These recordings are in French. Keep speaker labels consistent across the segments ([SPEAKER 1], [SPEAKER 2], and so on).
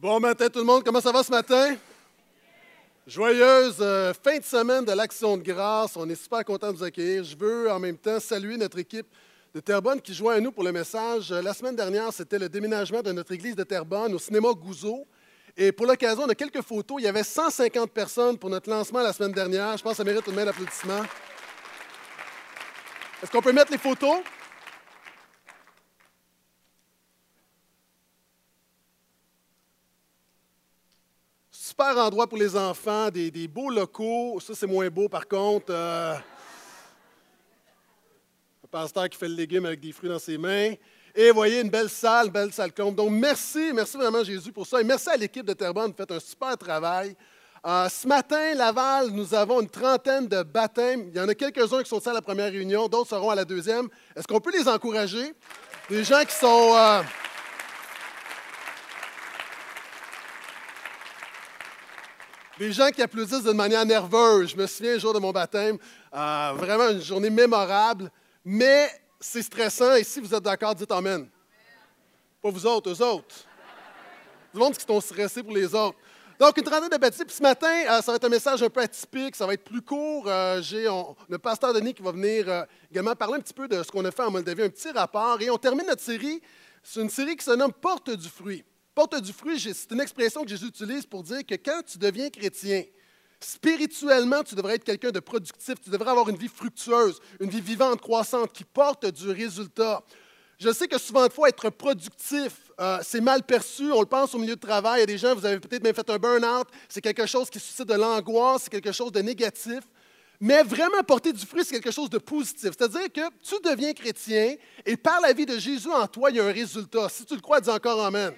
[SPEAKER 1] Bon matin tout le monde, comment ça va ce matin? Joyeuse euh, fin de semaine de l'Action de grâce. On est super content de vous accueillir. Je veux en même temps saluer notre équipe de Terrebonne qui joint à nous pour le message. Euh, la semaine dernière, c'était le déménagement de notre église de Terrebonne au cinéma Gouzeau. Et pour l'occasion, on a quelques photos. Il y avait 150 personnes pour notre lancement la semaine dernière. Je pense que ça mérite une main d'applaudissement. Est-ce qu'on peut mettre les photos? Super endroit pour les enfants, des, beaux locaux. Ça, c'est moins beau, par contre. Euh, un pasteur qui fait le légume avec des fruits dans ses mains. Et voyez, une belle salle, belle salle comble. Donc, merci, merci vraiment, Jésus, pour ça. Et merci à l'équipe de Terrebonne, vous faites un super travail. Euh, ce matin, Laval, nous avons une trentaine de baptêmes. Il y en a quelques-uns qui sont à la première réunion, d'autres seront à la deuxième. Est-ce qu'on peut les encourager? Des gens qui sont... Euh, Des gens qui applaudissent d'une manière nerveuse. Je me souviens un jour de mon baptême, euh, vraiment une journée mémorable, mais c'est stressant. Et si vous êtes d'accord, dites Amen. Pas vous autres, eux autres. Du monde qui sont stressés pour les autres. Donc, une trentaine de baptisés. Puis ce matin, euh, ça va être un message un peu atypique, ça va être plus court. Euh, j'ai le pasteur Denis qui va venir également parler un petit peu de ce qu'on a fait en Moldavie, un petit rapport. Et on termine notre série. C'est une série qui se nomme Porte du fruit. Porte du fruit, c'est une expression que Jésus utilise pour dire que quand tu deviens chrétien, spirituellement, tu devrais être quelqu'un de productif, tu devrais avoir une vie fructueuse, une vie vivante, croissante, qui porte du résultat. Je sais que souvent de fois, être productif, euh, c'est mal perçu. On le pense au milieu de travail. Il y a des gens, vous avez peut-être même fait un burn-out. C'est quelque chose qui suscite de l'angoisse, c'est quelque chose de négatif. Mais vraiment porter du fruit, c'est quelque chose de positif. C'est-à-dire que tu deviens chrétien et par la vie de Jésus en toi, il y a un résultat. Si tu le crois, dis encore Amen.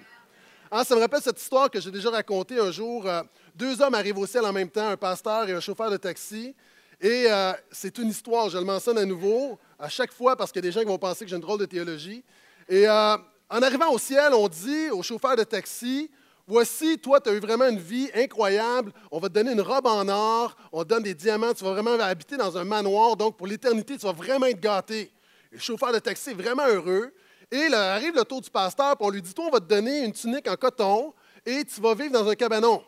[SPEAKER 1] Ah, ça me rappelle cette histoire que j'ai déjà racontée un jour. Euh, deux hommes arrivent au ciel en même temps, un pasteur et un chauffeur de taxi. Et euh, c'est une histoire, je le mentionne à nouveau, à chaque fois, parce qu'il y a des gens qui vont penser que j'ai une drôle de théologie. Et euh, en arrivant au ciel, on dit au chauffeur de taxi, Voici, toi, tu as eu vraiment une vie incroyable. On va te donner une robe en or, on te donne des diamants, tu vas vraiment habiter dans un manoir. Donc, pour l'éternité, tu vas vraiment être gâté. le chauffeur de taxi est vraiment heureux. Et là, arrive le tour du pasteur, puis on lui dit Toi, on va te donner une tunique en coton et tu vas vivre dans un cabanon.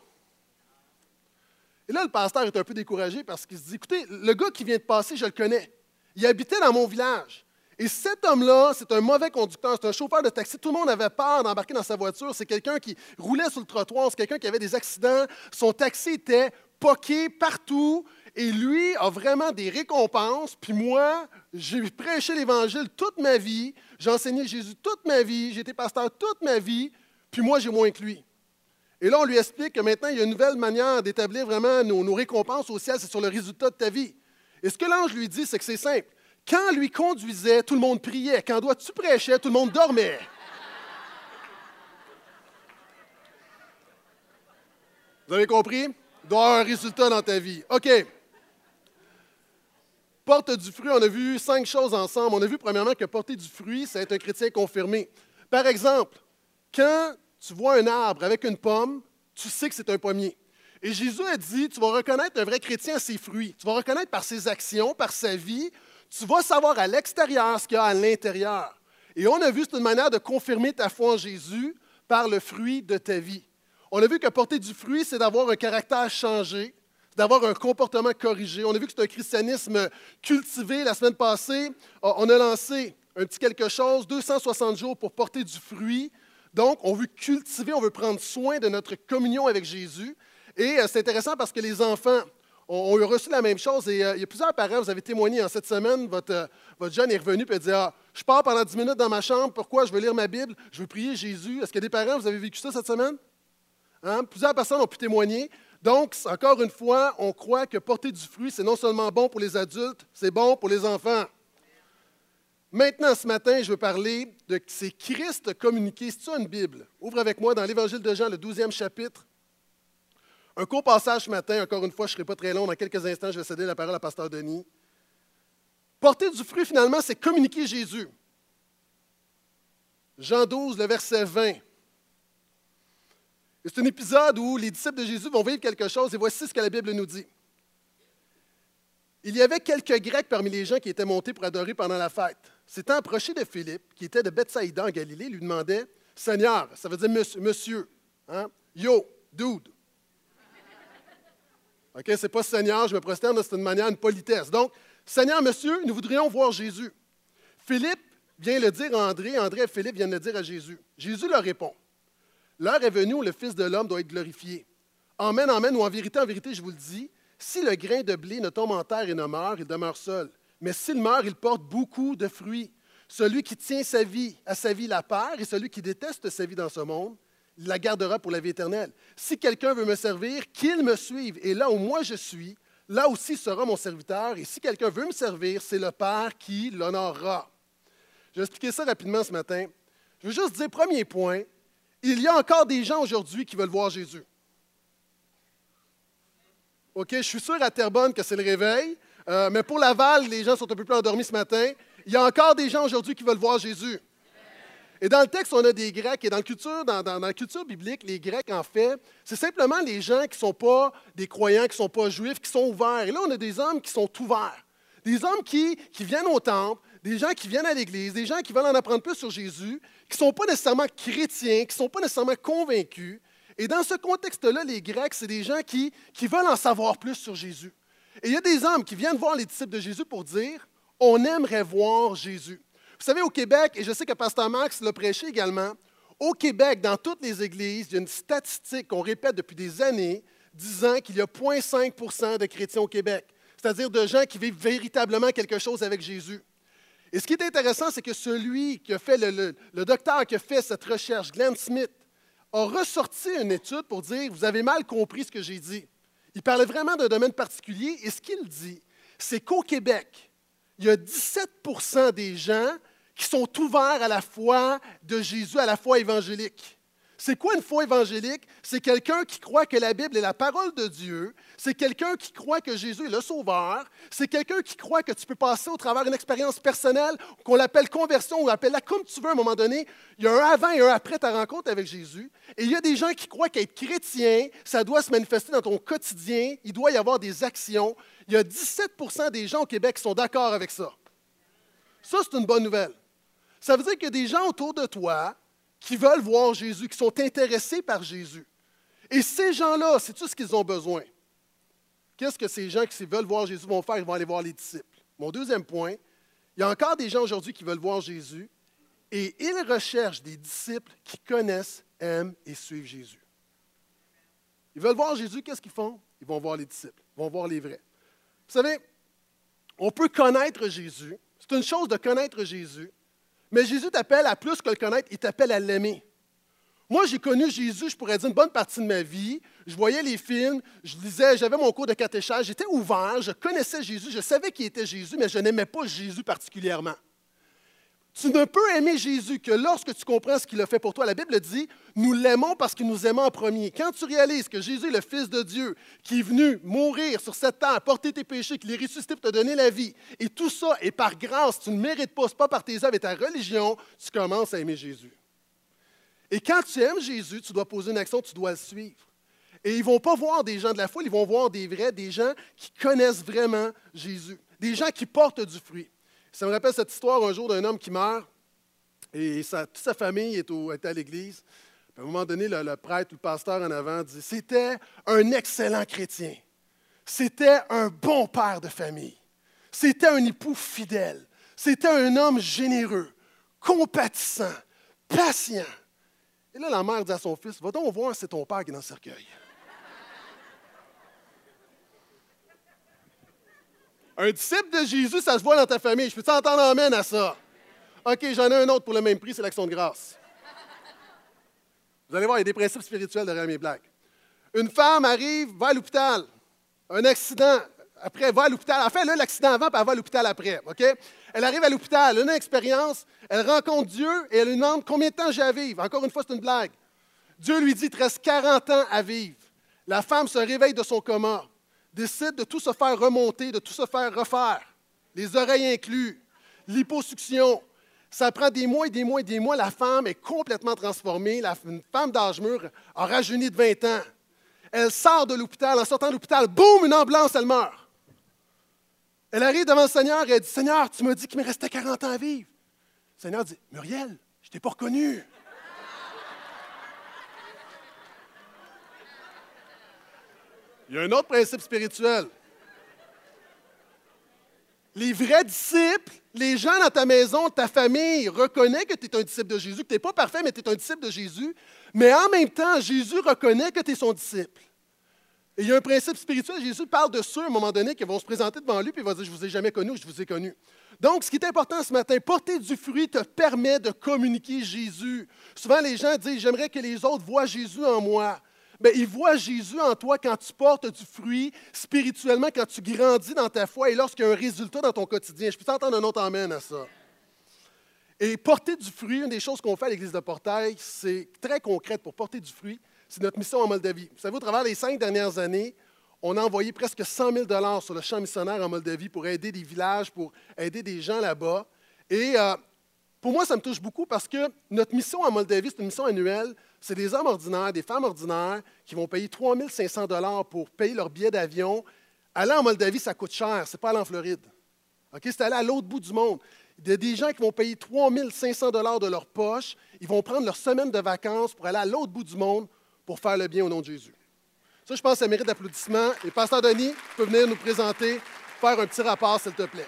[SPEAKER 1] Et là, le pasteur est un peu découragé parce qu'il se dit Écoutez, le gars qui vient de passer, je le connais. Il habitait dans mon village. Et cet homme-là, c'est un mauvais conducteur, c'est un chauffeur de taxi. Tout le monde avait peur d'embarquer dans sa voiture. C'est quelqu'un qui roulait sur le trottoir, c'est quelqu'un qui avait des accidents. Son taxi était poqué partout. Et lui a vraiment des récompenses. Puis moi, j'ai prêché l'Évangile toute ma vie. J'ai enseigné Jésus toute ma vie. J'ai été pasteur toute ma vie. Puis moi, j'ai moins que lui. Et là, on lui explique que maintenant, il y a une nouvelle manière d'établir vraiment nos, récompenses au ciel. C'est sur le résultat de ta vie. Et ce que l'ange lui dit, c'est que c'est simple. Quand lui conduisait, tout le monde priait. Quand toi, tu prêchais, tout le monde dormait. Vous avez compris? Il doit avoir un résultat dans ta vie. OK porte du fruit, on a vu cinq choses ensemble. On a vu premièrement que porter du fruit, c'est être un chrétien confirmé. Par exemple, quand tu vois un arbre avec une pomme, tu sais que c'est un pommier. Et Jésus a dit, tu vas reconnaître un vrai chrétien à ses fruits. Tu vas reconnaître par ses actions, par sa vie. Tu vas savoir à l'extérieur ce qu'il y a à l'intérieur. Et on a vu, c'est une manière de confirmer ta foi en Jésus par le fruit de ta vie. On a vu que porter du fruit, c'est d'avoir un caractère changé, d'avoir un comportement corrigé. On a vu que c'est un christianisme cultivé. La semaine passée, on a lancé un petit quelque chose, 260 jours pour porter du fruit. Donc, on veut cultiver, on veut prendre soin de notre communion avec Jésus. Et euh, c'est intéressant parce que les enfants ont, reçu la même chose. Et euh, il y a plusieurs parents, vous avez témoigné en cette semaine, votre, euh, votre jeune est revenu et a dit ah, Je pars pendant 10 minutes dans ma chambre, pourquoi? Je veux lire ma Bible, je veux prier Jésus. Est-ce que des parents, vous avez vécu ça cette semaine? Hein? Plusieurs personnes ont pu témoigner. Donc, encore une fois, on croit que porter du fruit, c'est non seulement bon pour les adultes, c'est bon pour les enfants. Maintenant, ce matin, je veux parler de c'est Christ communiqué. C'est ça une Bible? Ouvre avec moi dans l'Évangile de Jean, le 12e chapitre. Un court passage ce matin, encore une fois, je ne serai pas très long. Dans quelques instants, je vais céder la parole à Pasteur Denis. Porter du fruit, finalement, c'est communiquer Jésus. Jean 12, le verset 20. C'est un épisode où les disciples de Jésus vont vivre quelque chose et voici ce que la Bible nous dit. Il y avait quelques Grecs parmi les gens qui étaient montés pour adorer pendant la fête. S'étant approché de Philippe, qui était de Bethsaïda en Galilée, lui demandait Seigneur, ça veut dire monsieur, hein? Yo, dude. OK, c'est pas Seigneur, je me prosterne, c'est une manière, une politesse. Donc, Seigneur, monsieur, nous voudrions voir Jésus. Philippe vient le dire à André, André et Philippe viennent le dire à Jésus. Jésus leur répond L'heure est venue où le Fils de l'homme doit être glorifié. Amen, amen, ou en vérité, en vérité, je vous le dis, si le grain de blé ne tombe en terre et ne meurt, il demeure seul. Mais s'il meurt, il porte beaucoup de fruits. Celui qui tient sa vie à sa vie la perd, et celui qui déteste sa vie dans ce monde, il la gardera pour la vie éternelle. Si quelqu'un veut me servir, qu'il me suive. Et là où moi je suis, là aussi sera mon serviteur. Et si quelqu'un veut me servir, c'est le Père qui l'honorera. Je vais expliquer ça rapidement ce matin. Je veux juste dire, premier point, il y a encore des gens aujourd'hui qui veulent voir Jésus. OK, je suis sûr à Terrebonne que c'est le réveil, euh, mais pour Laval, les gens sont un peu plus endormis ce matin. Il y a encore des gens aujourd'hui qui veulent voir Jésus. Et dans le texte, on a des Grecs, et dans, la culture biblique, les Grecs, en fait, c'est simplement les gens qui ne sont pas des croyants, qui ne sont pas juifs, qui sont ouverts. Et là, on a des hommes qui sont ouverts. Des hommes qui, qui viennent au temple, des gens qui viennent à l'Église, des gens qui veulent en apprendre plus sur Jésus, qui ne sont pas nécessairement chrétiens, qui ne sont pas nécessairement convaincus. Et dans ce contexte-là, les Grecs, c'est des gens qui, qui veulent en savoir plus sur Jésus. Et il y a des hommes qui viennent voir les disciples de Jésus pour dire, on aimerait voir Jésus. Vous savez, au Québec, et je sais que Pasteur Max l'a prêché également, au Québec, dans toutes les églises, il y a une statistique qu'on répète depuis des années disant qu'il y a 0,5% de chrétiens au Québec, c'est-à-dire de gens qui vivent véritablement quelque chose avec Jésus. Et ce qui est intéressant, c'est que celui qui a fait, le, docteur qui a fait cette recherche, Glenn Smith, a ressorti une étude pour dire, vous avez mal compris ce que j'ai dit. Il parlait vraiment d'un domaine particulier et ce qu'il dit, c'est qu'au Québec, il y a 17% des gens qui sont ouverts à la foi de Jésus, à la foi évangélique. C'est quoi une foi évangélique? C'est quelqu'un qui croit que la Bible est la parole de Dieu. C'est quelqu'un qui croit que Jésus est le Sauveur. C'est quelqu'un qui croit que tu peux passer au travers d'une expérience personnelle, qu'on l'appelle conversion, ou appelle-la comme tu veux à un moment donné. Il y a un avant et un après ta rencontre avec Jésus. Et il y a des gens qui croient qu'être chrétien, ça doit se manifester dans ton quotidien. Il doit y avoir des actions. Il y a 17% des gens au Québec qui sont d'accord avec ça. Ça, c'est une bonne nouvelle. Ça veut dire qu'il y a des gens autour de toi qui veulent voir Jésus, qui sont intéressés par Jésus. Et ces gens-là, c'est tout ce qu'ils ont besoin. Qu'est-ce que ces gens qui veulent voir Jésus vont faire? Ils vont aller voir les disciples. Mon deuxième point, il y a encore des gens aujourd'hui qui veulent voir Jésus et ils recherchent des disciples qui connaissent, aiment et suivent Jésus. Ils veulent voir Jésus, qu'est-ce qu'ils font? Ils vont voir les disciples, ils vont voir les vrais. Vous savez, on peut connaître Jésus. C'est une chose de connaître Jésus, mais Jésus t'appelle à plus que le connaître, il t'appelle à l'aimer. Moi, j'ai connu Jésus, je pourrais dire, une bonne partie de ma vie. Je voyais les films, je lisais, j'avais mon cours de catéchèse, j'étais ouvert, je connaissais Jésus, je savais qui était Jésus, mais je n'aimais pas Jésus particulièrement. Tu ne peux aimer Jésus que lorsque tu comprends ce qu'il a fait pour toi. La Bible dit, nous l'aimons parce qu'il nous aimait en premier. Quand tu réalises que Jésus est le Fils de Dieu, qui est venu mourir sur cette terre, porter tes péchés, qu'il est ressuscité pour te donner la vie, et tout ça est par grâce, tu ne mérites pas, ce pas par tes œuvres et ta religion, tu commences à aimer Jésus. Et quand tu aimes Jésus, tu dois poser une action, tu dois le suivre. Et ils ne vont pas voir des gens de la foule, ils vont voir des vrais, des gens qui connaissent vraiment Jésus, des gens qui portent du fruit. Ça me rappelle cette histoire un jour d'un homme qui meurt et toute sa famille est, à l'église. À un moment donné, le, prêtre ou le pasteur en avant dit C'était un excellent chrétien. C'était un bon père de famille. C'était un époux fidèle. C'était un homme généreux, compatissant, patient. Et là, la mère dit à son fils Va donc voir, c'est ton père qui est dans le cercueil. Un disciple de Jésus, ça se voit dans ta famille. Je peux t'entendre amène à ça? OK, j'en ai un autre pour le même prix, c'est l'action de grâce. Vous allez voir, il y a des principes spirituels derrière mes blagues. Une femme arrive, va à l'hôpital. Un accident. Après, va à l'hôpital. En fait, là, l'accident avant, puis elle va à l'hôpital après. OK? Elle arrive à l'hôpital, elle une expérience, elle rencontre Dieu et elle lui demande combien de temps j'ai à vivre. Encore une fois, c'est une blague. Dieu lui dit, il te reste 40 ans à vivre. La femme se réveille de son coma décide de tout se faire remonter, de tout se faire refaire, les oreilles inclus, l'hyposuction. Ça prend des mois et des mois et des mois. La femme est complètement transformée. une femme d'âge mûr a rajeuni de 20 ans. Elle sort de l'hôpital. En sortant de l'hôpital, boum, une ambulance, elle meurt. Elle arrive devant le Seigneur et elle dit Seigneur, tu m'as dit qu'il me restait 40 ans à vivre. Le Seigneur dit Muriel, je t'ai pas reconnu. Il y a un autre principe spirituel. Les vrais disciples, les gens dans ta maison, ta famille, reconnaissent que tu es un disciple de Jésus, que tu n'es pas parfait, mais tu es un disciple de Jésus. Mais en même temps, Jésus reconnaît que tu es son disciple. Et il y a un principe spirituel. Jésus parle de ceux, à un moment donné, qui vont se présenter devant lui, puis il va dire, je ne vous ai jamais connu, je vous ai connu. Donc, ce qui est important ce matin, porter du fruit te permet de communiquer Jésus. Souvent, les gens disent, j'aimerais que les autres voient Jésus en moi. Bien, ils voient Jésus en toi quand tu portes du fruit spirituellement, quand tu grandis dans ta foi et lorsqu'il y a un résultat dans ton quotidien. Je peux t'entendre un autre amène à ça. Et porter du fruit, une des choses qu'on fait à l'Église de Portail, c'est très concrète pour porter du fruit, c'est notre mission en Moldavie. Vous savez, au travers des cinq dernières années, on a envoyé presque 100 000 sur le champ missionnaire en Moldavie pour aider des villages, pour aider des gens là-bas. Et euh, pour moi, ça me touche beaucoup parce que notre mission en Moldavie, c'est une mission annuelle. C'est des hommes ordinaires, des femmes ordinaires qui vont payer 3 500 pour payer leur billet d'avion. Aller en Moldavie, ça coûte cher. Ce n'est pas aller en Floride. C'est aller à l'autre bout du monde. Il y a des gens qui vont payer 3 500 de leur poche. Ils vont prendre leur semaine de vacances pour aller à l'autre bout du monde pour faire le bien au nom de Jésus. Ça, je pense que ça mérite d'applaudissements. Et Pasteur Denis, tu peux venir nous présenter, faire un petit rapport, s'il te plaît.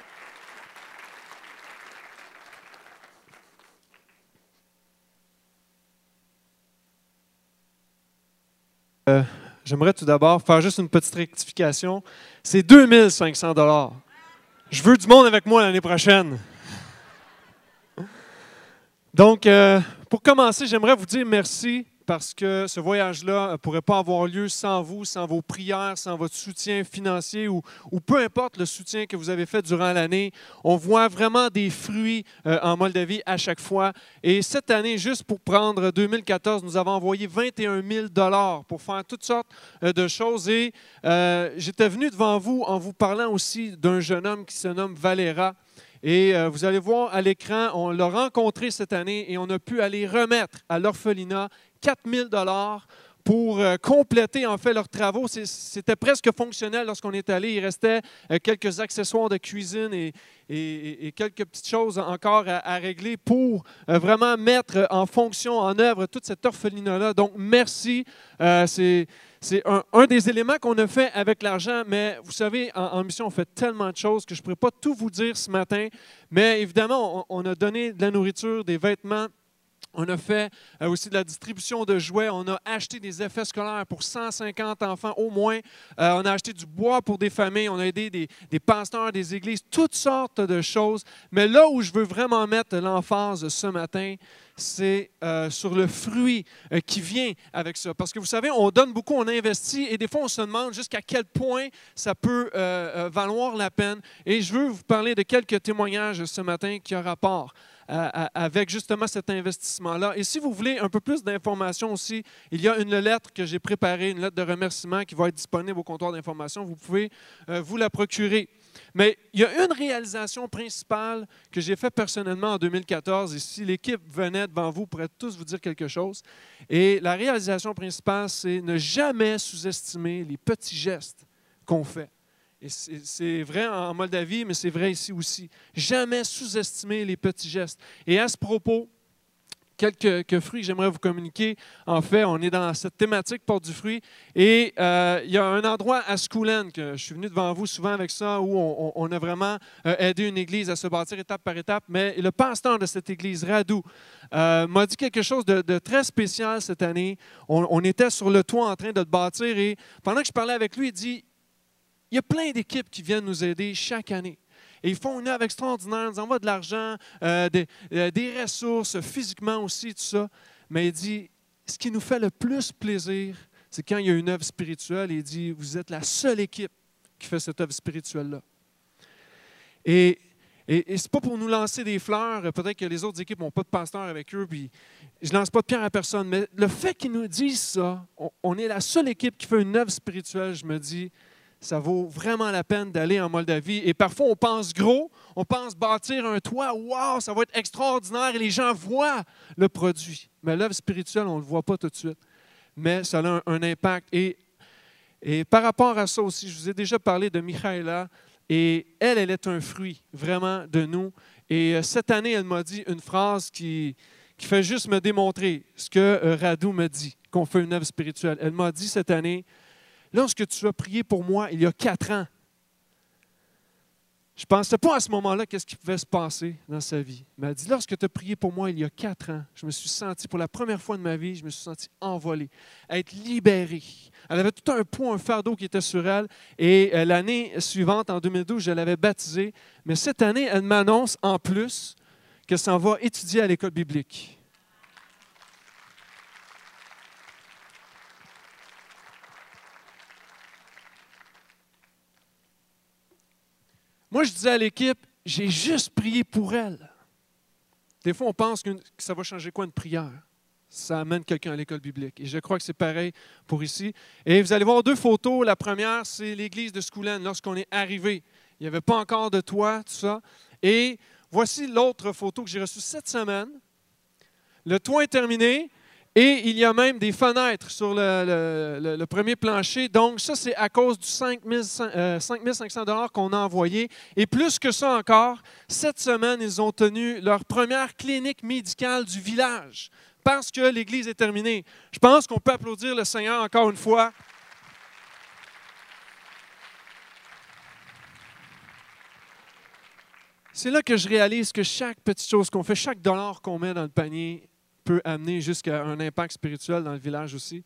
[SPEAKER 2] Euh, j'aimerais tout d'abord faire juste une petite rectification. C'est 2500 dollars. Je veux du monde avec moi l'année prochaine. Donc, euh, pour commencer, j'aimerais vous dire merci parce que ce voyage-là ne pourrait pas avoir lieu sans vous, sans vos prières, sans votre soutien financier ou, peu importe le soutien que vous avez fait durant l'année. On voit vraiment des fruits euh, en Moldavie à chaque fois. Et cette année, juste pour prendre 2014, nous avons envoyé 21 000 dollars pour faire toutes sortes euh, de choses. Et euh, j'étais venu devant vous en vous parlant aussi d'un jeune homme qui se nomme Valera. Et vous allez voir à l'écran, on l'a rencontré cette année et on a pu aller remettre à l'orphelinat 4 000 pour euh, compléter en fait leurs travaux. C'était presque fonctionnel lorsqu'on est allé. Il restait euh, quelques accessoires de cuisine et, quelques petites choses encore à, régler pour euh, vraiment mettre en fonction, en œuvre toute cette orphelinat-là. Donc, merci. C'est un, des éléments qu'on a fait avec l'argent, mais vous savez, en, mission, on fait tellement de choses que je ne pourrais pas tout vous dire ce matin. Mais évidemment, on a donné de la nourriture, des vêtements, on a fait euh, aussi de la distribution de jouets. On a acheté des effets scolaires pour 150 enfants au moins. Euh, on a acheté du bois pour des familles. On a aidé des, pasteurs, des églises, toutes sortes de choses. Mais là où je veux vraiment mettre l'emphase ce matin, c'est euh, sur le fruit qui vient avec ça. Parce que vous savez, on donne beaucoup, on investit et des fois on se demande jusqu'à quel point ça peut valoir la peine. Et je veux vous parler de quelques témoignages ce matin qui ont rapport avec justement cet investissement-là. Et si vous voulez un peu plus d'informations aussi, il y a une lettre que j'ai préparée, une lettre de remerciement qui va être disponible au comptoir d'information. Vous pouvez euh, vous la procurer. Mais il y a une réalisation principale que j'ai faite personnellement en 2014, et si l'équipe venait devant vous, pourrait tous vous dire quelque chose. Et la réalisation principale, c'est ne jamais sous-estimer les petits gestes qu'on fait. Et c'est vrai en Moldavie, mais c'est vrai ici aussi. Jamais sous-estimer les petits gestes. Et à ce propos, quelques, fruits que j'aimerais vous communiquer. En fait, on est dans cette thématique porte du fruit. Et euh, il y a un endroit à Schoolen, que je suis venu devant vous souvent avec ça, où on, a vraiment euh, aidé une église à se bâtir étape par étape. Mais le pasteur de cette église, Radou, euh, m'a dit quelque chose de, très spécial cette année. On, on, était sur le toit en train de le bâtir et pendant que je parlais avec lui, il dit il y a plein d'équipes qui viennent nous aider chaque année. Et ils font une œuvre extraordinaire, ils envoient de l'argent, euh, euh, des, ressources, physiquement aussi, tout ça. Mais il dit, ce qui nous fait le plus plaisir, c'est quand il y a une œuvre spirituelle. Il dit, vous êtes la seule équipe qui fait cette œuvre spirituelle-là. Et, et, ce n'est pas pour nous lancer des fleurs. Peut-être que les autres équipes n'ont pas de pasteur avec eux, puis je ne lance pas de pierre à personne. Mais le fait qu'ils nous disent ça, on est la seule équipe qui fait une œuvre spirituelle, je me dis, ça vaut vraiment la peine d'aller en Moldavie. Et parfois, on pense gros, on pense bâtir un toit, waouh, ça va être extraordinaire et les gens voient le produit. Mais l'œuvre spirituelle, on ne le voit pas tout de suite. Mais ça a un, impact. Et, et, par rapport à ça aussi, je vous ai déjà parlé de Michaela. Et elle, elle est un fruit vraiment de nous. Et euh, cette année, elle m'a dit une phrase qui, qui fait juste me démontrer ce que euh, Radou me dit, qu'on fait une œuvre spirituelle. Elle m'a dit cette année, lorsque tu as prié pour moi il y a quatre ans. Je ne pensais pas à ce moment-là qu'est-ce qui pouvait se passer dans sa vie. Mais elle dit, lorsque tu as prié pour moi il y a quatre ans, je me suis senti, pour la première fois de ma vie, je me suis senti envolé, être libéré. Elle avait tout un poids, un fardeau qui était sur elle. Et euh, l'année suivante, en 2012, je l'avais baptisée. Mais cette année, elle m'annonce en plus qu'elle s'en va étudier à l'école biblique. Moi, je disais à l'équipe, j'ai juste prié pour elle. Des fois, on pense que ça va changer quoi une prière? Ça amène quelqu'un à l'école biblique. Et je crois que c'est pareil pour ici. Et vous allez voir deux photos. La première, c'est l'église de Schoolen lorsqu'on est arrivé. Il n'y avait pas encore de toit, tout ça. Et voici l'autre photo que j'ai reçue cette semaine. Le toit est terminé. Et il y a même des fenêtres sur le, premier plancher. Donc, ça, c'est à cause du 5 500 dollars qu'on a envoyé. Et plus que ça encore, cette semaine, ils ont tenu leur première clinique médicale du village parce que l'Église est terminée. Je pense qu'on peut applaudir le Seigneur encore une fois. C'est là que je réalise que chaque petite chose qu'on fait, chaque dollar qu'on met dans le panier, peut amener jusqu'à un impact spirituel dans le village aussi.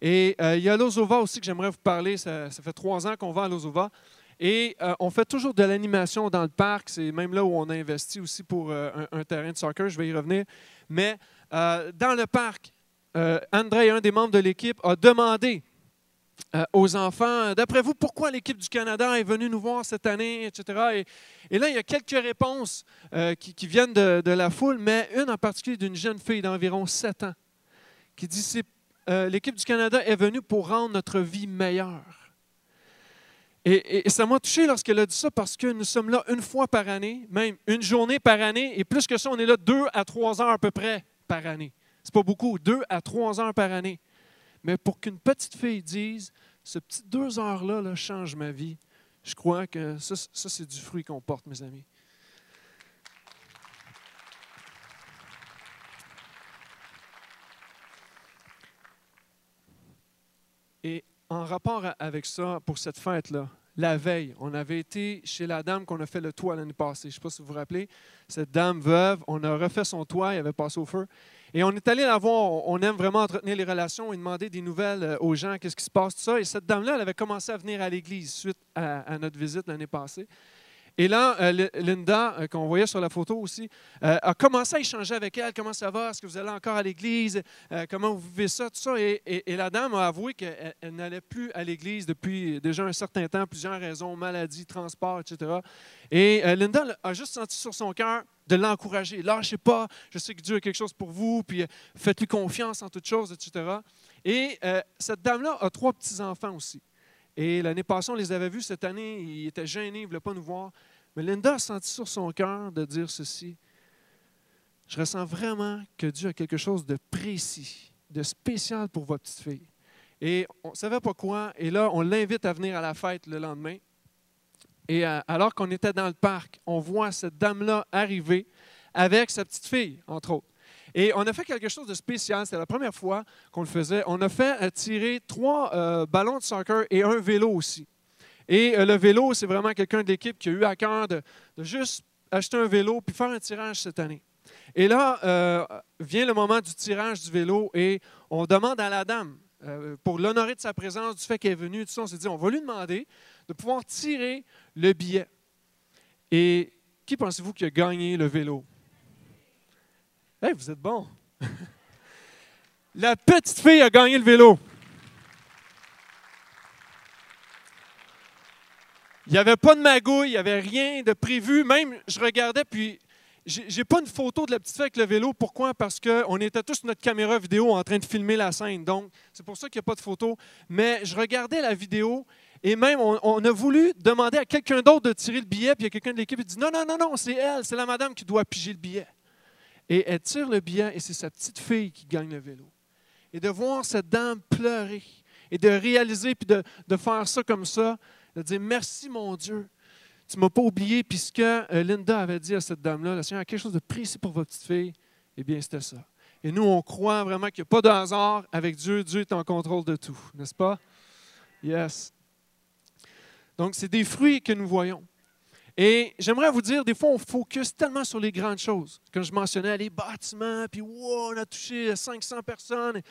[SPEAKER 2] Et euh, il y a l'Ozova aussi que j'aimerais vous parler. Ça, fait trois ans qu'on va à l'Ozova. Et euh, on fait toujours de l'animation dans le parc. C'est même là où on a investi aussi pour euh, un, terrain de soccer. Je vais y revenir. Mais dans le parc, André, un des membres de l'équipe, a demandé euh, aux enfants, d'après vous, pourquoi l'équipe du Canada est venue nous voir cette année, etc. Et, là, il y a quelques réponses euh, qui, viennent de, la foule, mais une en particulier d'une jeune fille d'environ 7 ans qui dit, euh, l'équipe du Canada est venue pour rendre notre vie meilleure. Et, et ça m'a touché lorsqu'elle a dit ça parce que nous sommes là une fois par année, même une journée par année, et plus que ça, on est là deux à trois heures à peu près par année. C'est pas beaucoup, deux à trois heures par année. Mais pour qu'une petite fille dise, ce petit deux heures-là change ma vie, je crois que ça, c'est du fruit qu'on porte, mes amis. Et en rapport avec ça, pour cette fête-là, la veille, on avait été chez la dame qu'on a fait le toit l'année passée. Je ne sais pas si vous vous rappelez. Cette dame veuve, on a refait son toit, il avait passé au feu. Et on est allé la voir, on aime vraiment entretenir les relations et demander des nouvelles euh, aux gens, qu'est-ce qui se passe, tout ça. Et cette dame-là, elle avait commencé à venir à l'église suite à, notre visite l'année passée. Et là, euh, Linda, euh, qu'on voyait sur la photo aussi, a commencé à échanger avec elle. Comment ça va? Est-ce que vous allez encore à l'église? comment vous vivez ça? Tout ça? Et, et la dame a avoué qu'elle n'allait plus à l'église depuis déjà un certain temps, plusieurs raisons, maladie, transport, etc. Et Linda a juste senti sur son cœur, de l'encourager. Lâchez pas, je sais que Dieu a quelque chose pour vous, puis euh, faites-lui confiance en toutes choses, etc. Et euh, cette dame-là a trois petits-enfants aussi. Et l'année passée, on les avait vus. Cette année, ils étaient gênés, ils ne voulaient pas nous voir. Mais Linda a senti sur son cœur de dire ceci. Je ressens vraiment que Dieu a quelque chose de précis, de spécial pour votre petite fille. Et on ne savait pas quoi. Et là, on l'invite à venir à la fête le lendemain. Et euh, alors qu'on était dans le parc, on voit cette dame-là arriver avec sa petite fille, entre autres. Et on a fait quelque chose de spécial. C'était la première fois qu'on le faisait. On a fait euh, tirer trois euh, ballons de soccer et un vélo aussi. Et le vélo, c'est vraiment quelqu'un de l'équipe qui a eu à cœur de, juste acheter un vélo puis faire un tirage cette année. Et là, vient le moment du tirage du vélo et on demande à la dame, pour l'honorer de sa présence, du fait qu'elle est venue, tout ça, on s'est dit, on va lui demander de pouvoir tirer le billet. Et qui pensez-vous qui a gagné le vélo? Hey, vous êtes bon! La petite fille a gagné le vélo. Il n'y avait pas de magouille, il n'y avait rien de prévu. Même, je regardais, puis j'ai pas une photo de la petite fille avec le vélo. Pourquoi? Parce qu'on était tous notre caméra vidéo en train de filmer la scène. Donc, c'est pour ça qu'il n'y a pas de photo. Mais je regardais la vidéo et même, on, a voulu demander à quelqu'un d'autre de tirer le billet, puis il y a quelqu'un de l'équipe qui dit Non, non, non, non, c'est elle, c'est la madame qui doit piger le billet. Et elle tire le billet, et c'est sa petite fille qui gagne le vélo. Et de voir cette dame pleurer, et de réaliser, puis de, faire ça comme ça, de dire Merci, mon Dieu, tu ne m'as pas oublié, puisque euh, Linda avait dit à cette dame-là Le Seigneur a quelque chose de précis pour votre petite fille. Eh bien, c'était ça. Et nous, on croit vraiment qu'il n'y a pas de hasard avec Dieu. Dieu est en contrôle de tout, n'est-ce pas? Yes. Donc, c'est des fruits que nous voyons. Et j'aimerais vous dire, des fois, on focus tellement sur les grandes choses. Comme je mentionnais, les bâtiments, puis wow, on a touché 500 personnes.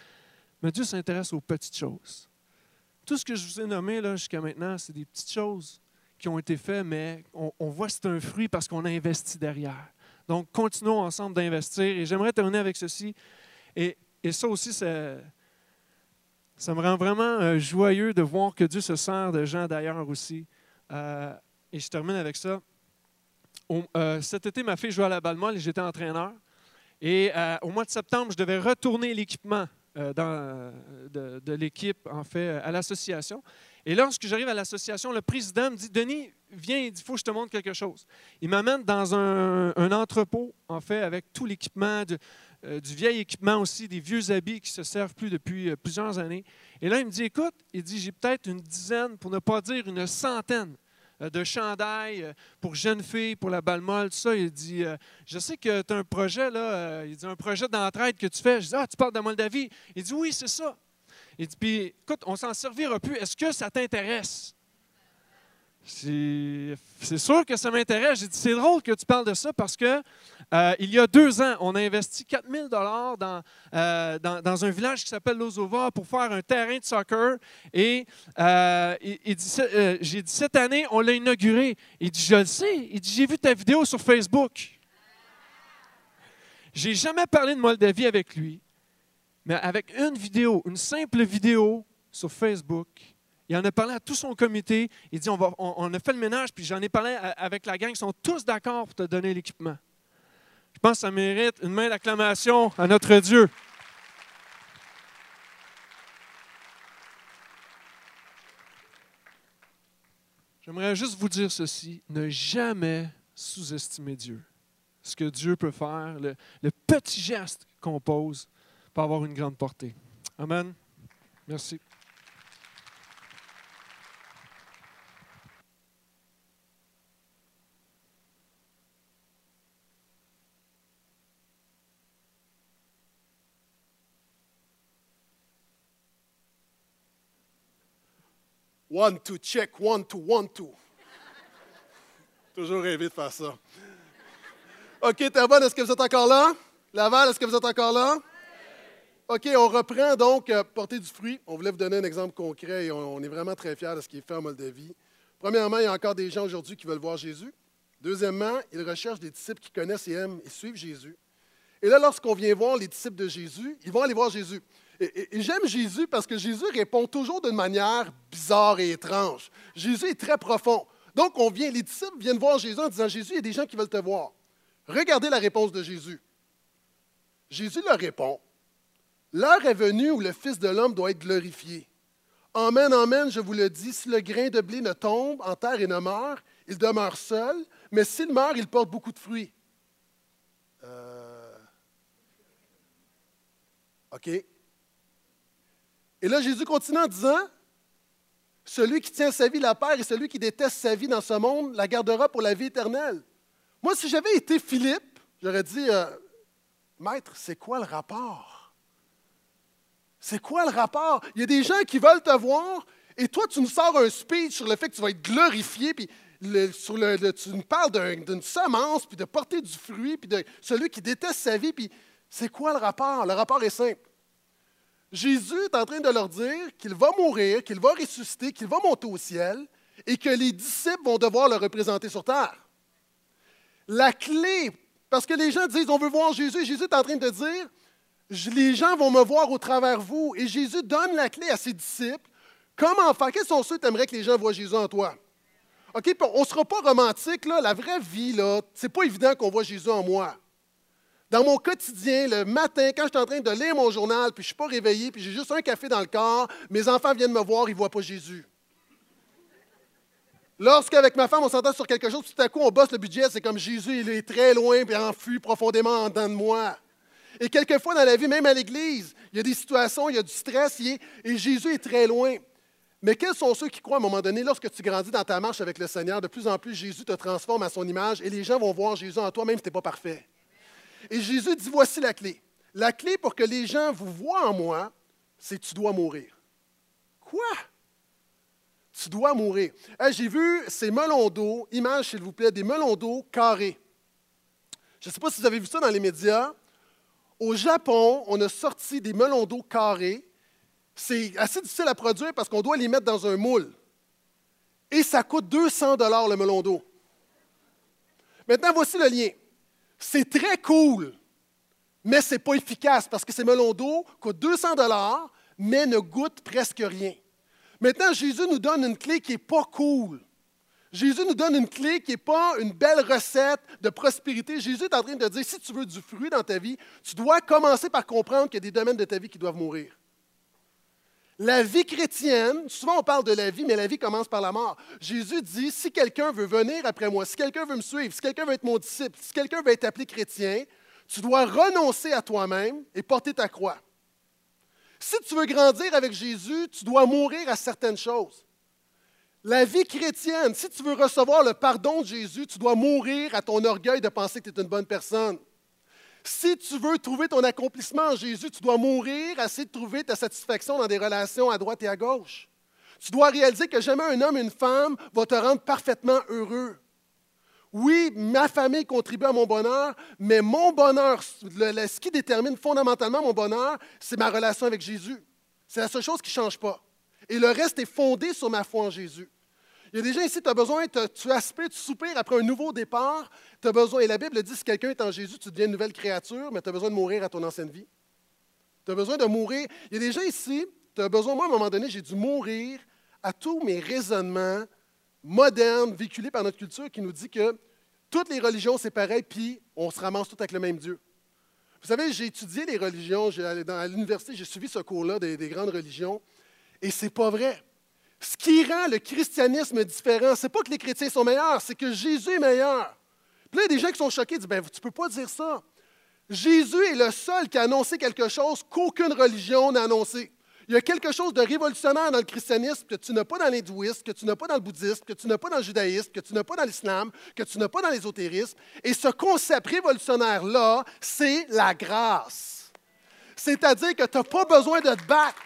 [SPEAKER 2] Mais Dieu s'intéresse aux petites choses. Tout ce que je vous ai nommé jusqu'à maintenant, c'est des petites choses qui ont été faites, mais on, voit que c'est un fruit parce qu'on a investi derrière. Donc, continuons ensemble d'investir. Et j'aimerais terminer avec ceci. Et, ça aussi, ça, me rend vraiment euh, joyeux de voir que Dieu se sert de gens d'ailleurs aussi. Euh, et je termine avec ça. Euh, cet été, ma fille jouait à la balle molle et j'étais entraîneur. Et au mois de septembre, je devais retourner l'équipement de, de l'équipe, en fait, à l'association. Et lorsque j'arrive à l'association, le président me dit Denis, viens, il faut que je te montre quelque chose. Il m'amène dans un, entrepôt, en fait, avec tout l'équipement, euh, du vieil équipement aussi, des vieux habits qui se servent plus depuis euh, plusieurs années. Et là, il me dit Écoute, il dit j'ai peut-être une dizaine, pour ne pas dire une centaine euh, de chandails pour jeunes filles, pour la balle molle, tout ça. Il dit Je sais que tu as un projet, là, il dit un projet d'entraide que tu fais. Je dis Ah, tu parles de Moldavie? Il dit Oui, c'est ça. Il dit Puis, écoute, on s'en servira plus. Est-ce que ça t'intéresse? C'est sûr que ça m'intéresse. J'ai dit, c'est drôle que tu parles de ça parce que euh, il y a deux ans, on a investi 4000 dollars dans, euh, dans, dans un village qui s'appelle Lozova pour faire un terrain de soccer. Et euh, j'ai dit, cette année, on l'a inauguré. Il dit, je le sais. Il dit, j'ai vu ta vidéo sur Facebook. J'ai jamais parlé de Moldavie avec lui, mais avec une vidéo, une simple vidéo sur Facebook, il en a parlé à tout son comité. Il dit on, va, on, a fait le ménage, puis j'en ai parlé avec la gang. Ils sont tous d'accord pour te donner l'équipement. Je pense que ça mérite une main d'acclamation à notre Dieu. J'aimerais juste vous dire ceci ne jamais sous-estimer Dieu. Ce que Dieu peut faire, le petit geste qu'on pose peut avoir une grande portée. Amen. Merci.
[SPEAKER 1] One, two, check, one, two, one, two. Toujours rêvé de faire ça. OK, Terrebonne, est-ce que vous êtes encore là? Laval, est-ce que vous êtes encore là? OK, on reprend donc euh, porter du fruit. On voulait vous donner un exemple concret et on, est vraiment très fiers de ce qui est fait en Moldavie. Premièrement, il y a encore des gens aujourd'hui qui veulent voir Jésus. Deuxièmement, ils recherchent des disciples qui connaissent et aiment et suivent Jésus. Et là, lorsqu'on vient voir les disciples de Jésus, ils vont aller voir Jésus. Et, et- et j'aime Jésus parce que Jésus répond toujours d'une manière bizarre et étrange. Jésus est très profond. Donc, on vient, les disciples viennent voir Jésus en disant Jésus, il y a des gens qui veulent te voir. Regardez la réponse de Jésus. Jésus leur répond L'heure est venue où le Fils de l'homme doit être glorifié. Amen, amen, je vous le dis, si le grain de blé ne tombe en terre et ne meurt, il demeure seul, mais s'il meurt, il porte beaucoup de fruits. Euh, OK. Et là, Jésus continue en disant, celui qui tient sa vie la perd et celui qui déteste sa vie dans ce monde la gardera pour la vie éternelle. Moi, si j'avais été Philippe, j'aurais dit, euh, Maître, c'est quoi le rapport? C'est quoi le rapport? Il y a des gens qui veulent te voir et toi, tu nous sors un speech sur le fait que tu vas être glorifié, puis sur le, tu nous parles d'un- d'une semence, puis de porter du fruit, puis de celui qui déteste sa vie, puis c'est quoi le rapport? Le rapport est simple. Jésus est en train de leur dire qu'il va mourir, qu'il va ressusciter, qu'il va monter au ciel et que les disciples vont devoir le représenter sur terre. La clé, parce que les gens disent on veut voir Jésus, Jésus est en train de dire les gens vont me voir au travers vous. Et Jésus donne la clé à ses disciples. Comment faire? Quels sont ceux que tu aimerais que les gens voient Jésus en toi? OK, on ne sera pas romantique. La vraie vie, là, c'est pas évident qu'on voit Jésus en moi. Dans mon quotidien, le matin, quand je suis en train de lire mon journal, puis je ne suis pas réveillé, puis j'ai juste un café dans le corps, mes enfants viennent me voir, ils ne voient pas Jésus. Lorsqu'avec ma femme, on s'entend sur quelque chose, tout à coup, on bosse le budget, c'est comme Jésus, il est très loin, puis enfui profondément en dedans de moi. Et quelquefois dans la vie, même à l'Église, il y a des situations, il y a du stress, et Jésus est très loin. Mais quels sont ceux qui croient à un moment donné, lorsque tu grandis dans ta marche avec le Seigneur, de plus en plus, Jésus te transforme à son image et les gens vont voir Jésus en toi, même si tu n'es pas parfait. Et Jésus dit, voici la clé. La clé pour que les gens vous voient en moi, c'est tu dois mourir. Quoi? tu dois mourir. J'ai vu ces melons d'eau, image s'il vous plaît, des melons d'eau carrés. Je ne sais pas si vous avez vu ça dans les médias. Au Japon, on a sorti des melons d'eau carrés. C'est assez difficile à produire parce qu'on doit les mettre dans un moule. Et ça coûte 200 dollars le melon d'eau. Maintenant, voici le lien. C'est très cool, mais ce n'est pas efficace parce que ces melons d'eau coûtent 200 dollars, mais ne goûtent presque rien. Maintenant, Jésus nous donne une clé qui n'est pas cool. Jésus nous donne une clé qui n'est pas une belle recette de prospérité. Jésus est en train de dire, si tu veux du fruit dans ta vie, tu dois commencer par comprendre qu'il y a des domaines de ta vie qui doivent mourir. La vie chrétienne, souvent on parle de la vie, mais la vie commence par la mort. Jésus dit, si quelqu'un veut venir après moi, si quelqu'un veut me suivre, si quelqu'un veut être mon disciple, si quelqu'un veut être appelé chrétien, tu dois renoncer à toi-même et porter ta croix. Si tu veux grandir avec Jésus, tu dois mourir à certaines choses. La vie chrétienne, si tu veux recevoir le pardon de Jésus, tu dois mourir à ton orgueil de penser que tu es une bonne personne. Si tu veux trouver ton accomplissement en Jésus, tu dois mourir à essayer de trouver ta satisfaction dans des relations à droite et à gauche. Tu dois réaliser que jamais un homme et une femme vont te rendre parfaitement heureux. Oui, ma famille contribue à mon bonheur, mais mon bonheur, ce qui détermine fondamentalement mon bonheur, c'est ma relation avec Jésus. C'est la seule chose qui ne change pas. Et le reste est fondé sur ma foi en Jésus. Il y a des gens ici, tu as besoin, tu aspires, tu soupires après un nouveau départ. Tu as besoin, et la Bible dit si quelqu'un est en Jésus, tu deviens une nouvelle créature, mais tu as besoin de mourir à ton ancienne vie. Tu as besoin de mourir. Il y a des gens ici, tu as besoin, moi, à un moment donné, j'ai dû mourir à tous mes raisonnements modernes, véhiculés par notre culture, qui nous dit que toutes les religions, c'est pareil, puis on se ramasse tous avec le même Dieu. Vous savez, j'ai étudié les religions, à l'université, j'ai suivi ce cours-là des grandes religions. Et ce n'est pas vrai. Ce qui rend le christianisme différent, ce n'est pas que les chrétiens sont meilleurs, c'est que Jésus est meilleur. Puis là, il y a des gens qui sont choqués, disent ben, Tu peux pas dire ça. Jésus est le seul qui a annoncé quelque chose qu'aucune religion n'a annoncé. Il y a quelque chose de révolutionnaire dans le christianisme que tu n'as pas dans l'hindouisme, que tu n'as pas dans le bouddhisme, que tu n'as pas dans le judaïsme, que tu n'as pas dans l'islam, que tu n'as pas dans l'ésotérisme. Et ce concept révolutionnaire-là, c'est la grâce. C'est-à-dire que tu n'as pas besoin de te battre.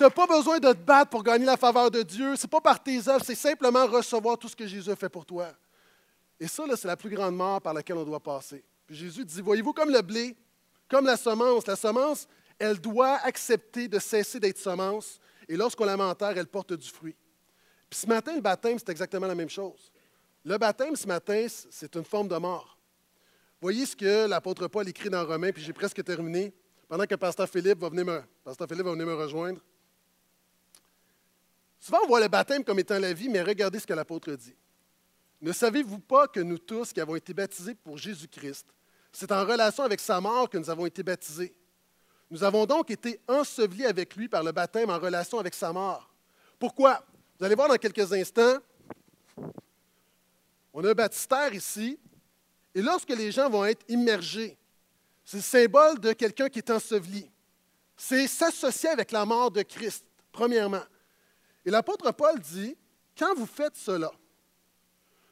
[SPEAKER 1] Tu n'as pas besoin de te battre pour gagner la faveur de Dieu. Ce n'est pas par tes œuvres, c'est simplement recevoir tout ce que Jésus a fait pour toi. Et ça, c'est la plus grande mort par laquelle on doit passer. Puis Jésus dit, voyez-vous comme le blé, comme la semence. La semence, elle doit accepter de cesser d'être semence. Et lorsqu'on la m'enterre, elle porte du fruit. Puis ce matin, le baptême, c'est exactement la même chose. Le baptême, ce matin, c'est une forme de mort. Voyez ce que l'apôtre Paul écrit dans Romains, puis j'ai presque terminé. Pendant que Pasteur Philippe va venir me, Pasteur Philippe va venir me rejoindre. Souvent, on voit le baptême comme étant la vie, mais regardez ce que l'apôtre dit. Ne savez-vous pas que nous tous qui avons été baptisés pour Jésus-Christ, c'est en relation avec sa mort que nous avons été baptisés? Nous avons donc été ensevelis avec lui par le baptême en relation avec sa mort. Pourquoi? Vous allez voir dans quelques instants, on a un baptistère ici, et lorsque les gens vont être immergés, c'est le symbole de quelqu'un qui est enseveli. C'est s'associer avec la mort de Christ, premièrement. Et l'apôtre Paul dit, quand vous faites cela,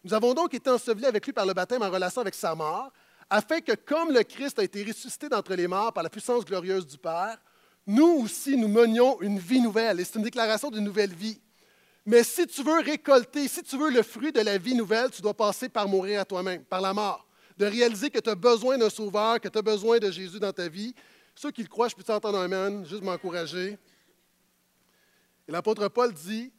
[SPEAKER 1] nous avons donc été ensevelis avec lui par le baptême en relation avec sa mort, afin que comme le Christ a été ressuscité d'entre les morts par la puissance glorieuse du Père, nous aussi nous menions une vie nouvelle. Et c'est une déclaration d'une nouvelle vie. Mais si tu veux récolter, si tu veux le fruit de la vie nouvelle, tu dois passer par mourir à toi-même, par la mort. De réaliser que tu as besoin d'un sauveur, que tu as besoin de Jésus dans ta vie. Ceux qui le croient, je peux t'entendre un amen, juste m'encourager. Et l'apôtre Paul dit,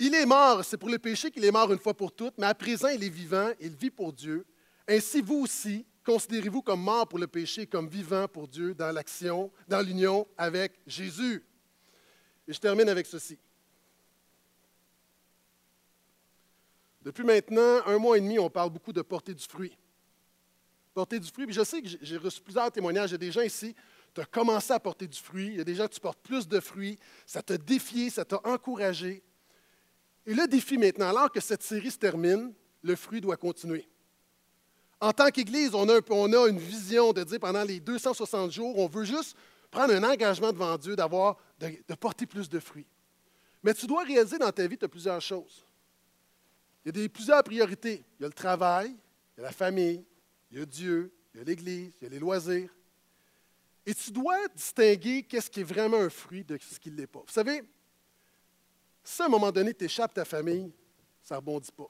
[SPEAKER 1] il est mort, c'est pour le péché qu'il est mort une fois pour toutes, mais à présent il est vivant, il vit pour Dieu. Ainsi vous aussi, considérez-vous comme mort pour le péché, comme vivant pour Dieu dans l'action, dans l'union avec Jésus. Et je termine avec ceci. Depuis maintenant un mois et demi, on parle beaucoup de porter du fruit. Porter du fruit, puis je sais que j'ai reçu plusieurs témoignages. Il des gens ici tu as commencé à porter du fruit. Il y a des gens qui portent plus de fruits. Ça t'a défié, ça t'a encouragé. Et le défi maintenant, alors que cette série se termine, le fruit doit continuer. En tant qu'Église, on a, on a une vision de dire pendant les 260 jours, on veut juste prendre un engagement devant Dieu d'avoir, de, de porter plus de fruits. Mais tu dois réaliser dans ta vie, tu as plusieurs choses. Il y a des, plusieurs priorités. Il y a le travail, il y a la famille, il y a Dieu, il y a l'Église, il y a les loisirs. Et tu dois distinguer qu'est-ce qui est vraiment un fruit de ce qui ne l'est pas. Vous savez, si à un moment donné, tu échappes ta famille, ça ne rebondit pas.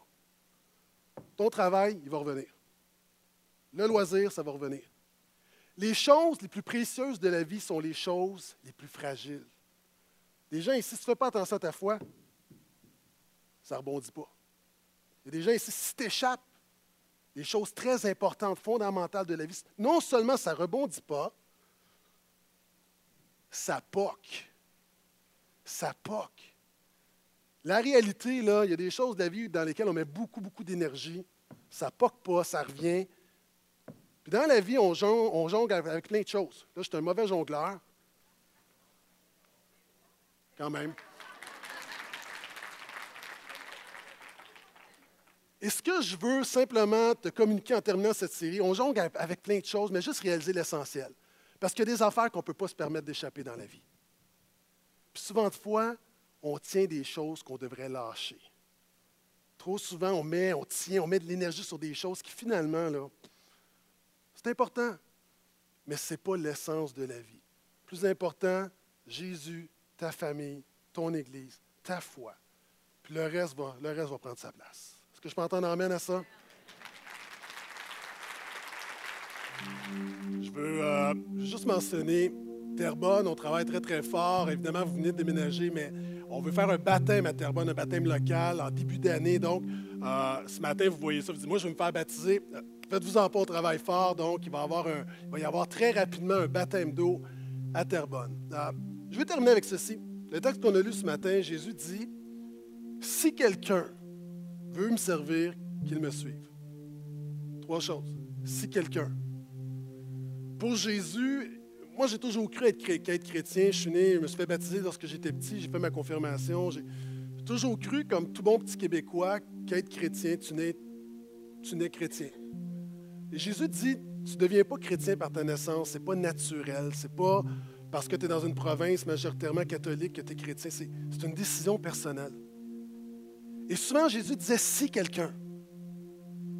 [SPEAKER 1] Ton travail, il va revenir. Le loisir, ça va revenir. Les choses les plus précieuses de la vie sont les choses les plus fragiles. Les gens ici, si tu ne fais pas attention à ta foi, ça ne rebondit pas. Il y a des gens ici, si tu échappes les choses très importantes, fondamentales de la vie, non seulement ça ne rebondit pas, ça poque. Ça poque. La réalité, là, il y a des choses de la vie dans lesquelles on met beaucoup, beaucoup d'énergie. Ça poque pas, ça revient. Puis dans la vie, on jongle, avec plein de choses. Là, je suis un mauvais jongleur. Quand même. Et ce que je veux simplement te communiquer en terminant cette série, on jongle avec plein de choses, mais juste réaliser l'essentiel. Parce qu'il y a des affaires qu'on ne peut pas se permettre d'échapper dans la vie. Puis souvent de fois, on tient des choses qu'on devrait lâcher. Trop souvent, on met, on tient, on met de l'énergie sur des choses qui finalement, là, c'est important, mais ce n'est pas l'essence de la vie. Plus important, Jésus, ta famille, ton Église, ta foi. Puis le reste va, le reste va prendre sa place. Est-ce que je peux entendre amène à ça? Je veux euh, juste mentionner Terrebonne, on travaille très, très fort. Évidemment, vous venez de déménager, mais on veut faire un baptême à Terrebonne, un baptême local en début d'année. Donc, euh, ce matin, vous voyez ça, vous dites, moi, je vais me faire baptiser. Euh, faites-vous en pas, on travaille fort. Donc, il va, y avoir très rapidement un baptême d'eau à Terrebonne. je vais terminer avec ceci. Le texte qu'on a lu ce matin, Jésus dit, si quelqu'un veut me servir, qu'il me suive. Trois choses. Si quelqu'un pour Jésus, moi, j'ai toujours cru être, chrétien. Je suis né, je me suis fait baptiser lorsque j'étais petit, j'ai fait ma confirmation. J'ai toujours cru, comme tout bon petit Québécois, qu'être chrétien, tu nais chrétien. Et Jésus dit, tu ne deviens pas chrétien par ta naissance, ce n'est pas naturel, c'est pas parce que tu es dans une province majoritairement catholique que tu es chrétien, c'est une décision personnelle. Et souvent, Jésus disait si quelqu'un,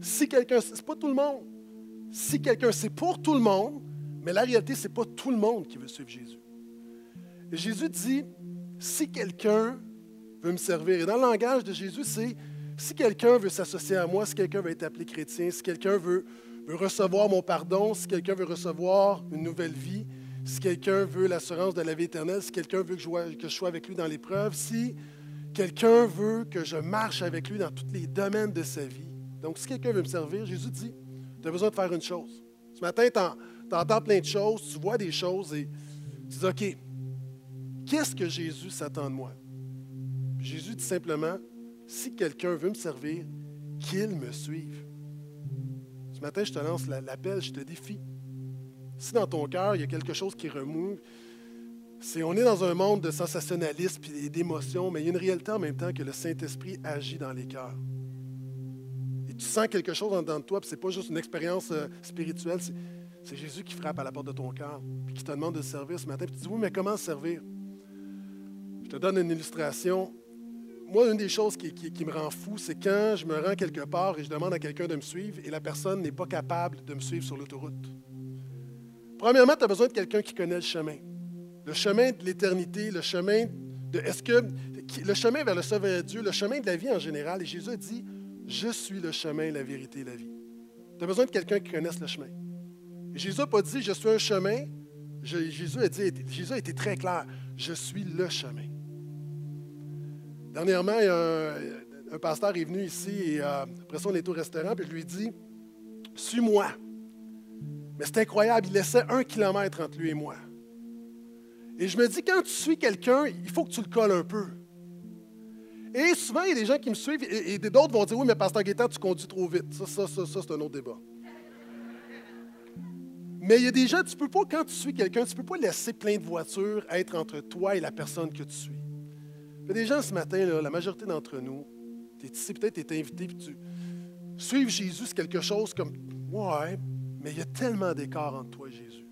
[SPEAKER 1] si quelqu'un, c'est pas tout le monde, si quelqu'un, c'est pour tout le monde, mais la réalité, ce n'est pas tout le monde qui veut suivre Jésus. Jésus dit, si quelqu'un veut me servir, et dans le langage de Jésus, c'est si quelqu'un veut s'associer à moi, si quelqu'un veut être appelé chrétien, si quelqu'un veut, recevoir mon pardon, si quelqu'un veut recevoir une nouvelle vie, si quelqu'un veut l'assurance de la vie éternelle, si quelqu'un veut que je, que je sois avec lui dans l'épreuve, si quelqu'un veut que je marche avec lui dans tous les domaines de sa vie. Donc, si quelqu'un veut me servir, Jésus dit, tu as besoin de faire une chose. Ce matin, tu entends plein de choses, tu vois des choses et tu dis, OK, qu'est-ce que Jésus s'attend de moi? Jésus dit simplement, si quelqu'un veut me servir, qu'il me suive. Ce matin, je te lance l'appel, je te défie. Si dans ton cœur, il y a quelque chose qui remue, c'est on est dans un monde de sensationnalisme et d'émotions, mais il y a une réalité en même temps que le Saint-Esprit agit dans les cœurs. Et tu sens quelque chose en dedans de toi, puis ce n'est pas juste une expérience euh, spirituelle, Jésus qui frappe à la porte de ton cœur, puis qui te demande de servir ce matin. Tu dis, oui, mais comment servir? Je te donne une illustration. Moi, une des choses qui, me rend fou, c'est quand je me rends quelque part et je demande à quelqu'un de me suivre et la personne n'est pas capable de me suivre sur l'autoroute. Premièrement, tu as besoin de quelqu'un qui connaît le chemin. Le chemin de l'éternité, le chemin de est-ce le chemin vers le sauveur Dieu, le chemin de la vie en général. Et Jésus dit Je suis le chemin, la vérité et la vie. Tu as besoin de quelqu'un qui connaisse le chemin. Jésus n'a pas dit je suis un chemin. Jésus, a dit, Jésus a été très clair je suis le chemin. Dernièrement, un, pasteur est venu ici et euh, après ça, on est au restaurant puis je lui dit Suis-moi. Mais c'est incroyable, il laissait un kilomètre entre lui et moi. Et je me dis, quand tu suis quelqu'un, il faut que tu le colles un peu. Et souvent, il y a des gens qui me suivent et, d'autres vont dire Oui, mais Pasteur Gaétan, tu conduis trop vite. Ça, ça, ça, ça c'est un autre débat. Mais il y a des gens, tu peux pas, quand tu suis quelqu'un, tu ne peux pas laisser plein de voitures être entre toi et la personne que tu suis. Il y a des gens ce matin, la majorité d'entre nous, tu es ici, peut-être tu es invité, puis tu. Suivre Jésus, c'est quelque chose comme Ouais, mais il y a tellement d'écart entre toi et Jésus.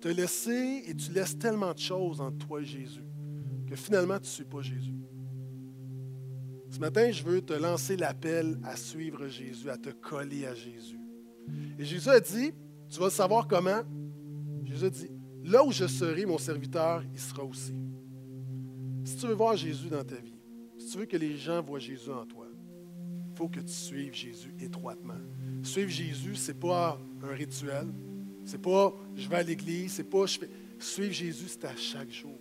[SPEAKER 1] Tu as laissé et tu laisses tellement de choses entre toi et Jésus que finalement, tu ne suis pas Jésus. Ce matin, je veux te lancer l'appel à suivre Jésus, à te coller à Jésus. Et Jésus a dit tu vas savoir comment? Jésus dit, là où je serai, mon serviteur, il sera aussi. Si tu veux voir Jésus dans ta vie, si tu veux que les gens voient Jésus en toi, il faut que tu suives Jésus étroitement. Suivre Jésus, ce n'est pas un rituel. C'est pas je vais à l'église, c'est pas je fais. Suivre Jésus, c'est à chaque jour.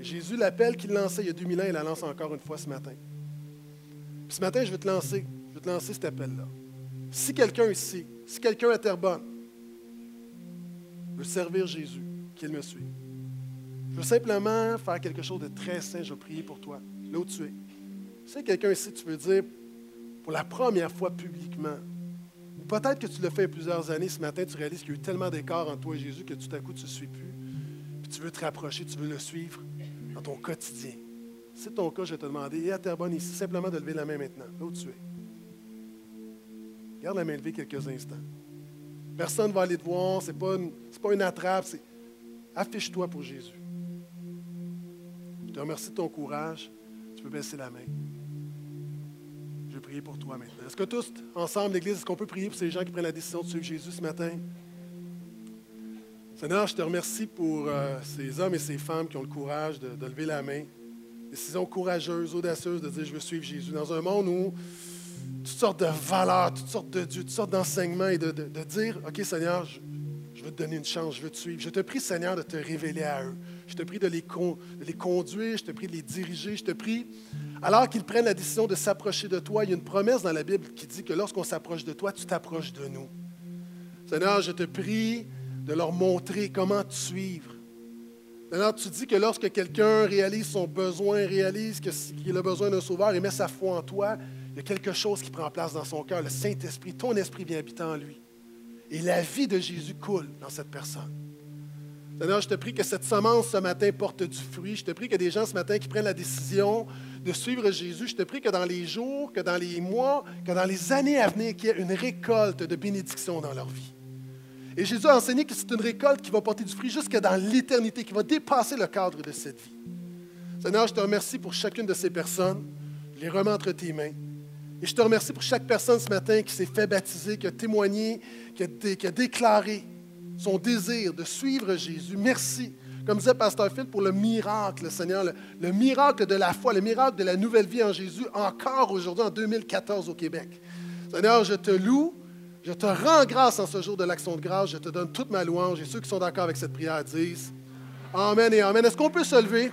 [SPEAKER 1] Jésus, l'appel qu'il lançait il y a 2000 ans, il la lance encore une fois ce matin. ce matin, je vais te lancer, je vais te lancer cet appel-là. Si quelqu'un ici, si quelqu'un à Terrebonne veut servir Jésus, qu'il me suive. Je veux simplement faire quelque chose de très saint. Je vais prier pour toi, là où tu es. Si quelqu'un ici, tu veux dire, pour la première fois publiquement, ou peut-être que tu le fais plusieurs années, ce matin, tu réalises qu'il y a eu tellement d'écart entre toi et Jésus que tout à coup, tu ne suis plus. Puis tu veux te rapprocher, tu veux le suivre dans ton quotidien. Si c'est ton cas, je vais te demander, et à Terrebonne ici, simplement de lever la main maintenant, là où tu es. Garde la main levée quelques instants. Personne ne va aller te voir, ce n'est pas, pas, une attrape, affiche-toi pour Jésus. Je te remercie de ton courage. Tu peux baisser la main. Je vais prier pour toi maintenant. Est-ce que tous, ensemble, l'Église, est-ce qu'on peut prier pour ces gens qui prennent la décision de suivre Jésus ce matin? Seigneur, je te remercie pour euh, ces hommes et ces femmes qui ont le courage de, lever la main. Décision courageuse, audacieuse de dire je veux suivre Jésus. Dans un monde où toutes sortes de valeurs, toutes sortes de dieux, toutes sortes d'enseignements et de, dire OK, Seigneur, je, veux te donner une chance, je veux te suivre. Je te prie, Seigneur, de te révéler à eux. Je te prie de les, de les conduire, je te prie de les diriger. Je te prie, alors qu'ils prennent la décision de s'approcher de toi, il y a une promesse dans la Bible qui dit que lorsqu'on s'approche de toi, tu t'approches de nous. Seigneur, je te prie de leur montrer comment te suivre. Maintenant, tu dis que lorsque quelqu'un réalise son besoin, réalise qu'il a besoin d'un sauveur et met sa foi en toi, il y a quelque chose qui prend place dans son cœur. Le Saint-Esprit, ton esprit vient habiter en lui. Et la vie de Jésus coule dans cette personne. Seigneur, je te prie que cette semence ce matin porte du fruit. Je te prie que des gens ce matin qui prennent la décision de suivre Jésus, je te prie que dans les jours, que dans les mois, que dans les années à venir, qu'il y ait une récolte de bénédiction dans leur vie. Et Jésus a enseigné que c'est une récolte qui va porter du fruit jusque dans l'éternité, qui va dépasser le cadre de cette vie. Seigneur, je te remercie pour chacune de ces personnes. Je les remets entre tes mains. Et je te remercie pour chaque personne ce matin qui s'est fait baptiser, qui a témoigné, qui a, déclaré son désir de suivre Jésus. Merci. Comme disait Pasteur Phil, pour le miracle, Seigneur, le, le, miracle de la foi, le miracle de la nouvelle vie en Jésus, encore aujourd'hui, en 2014 au Québec. Seigneur, je te loue, je te rends grâce en ce jour de l'action de grâce. Je te donne toute ma louange. Et ceux qui sont d'accord avec cette prière disent Amen et Amen. Est-ce qu'on peut se lever?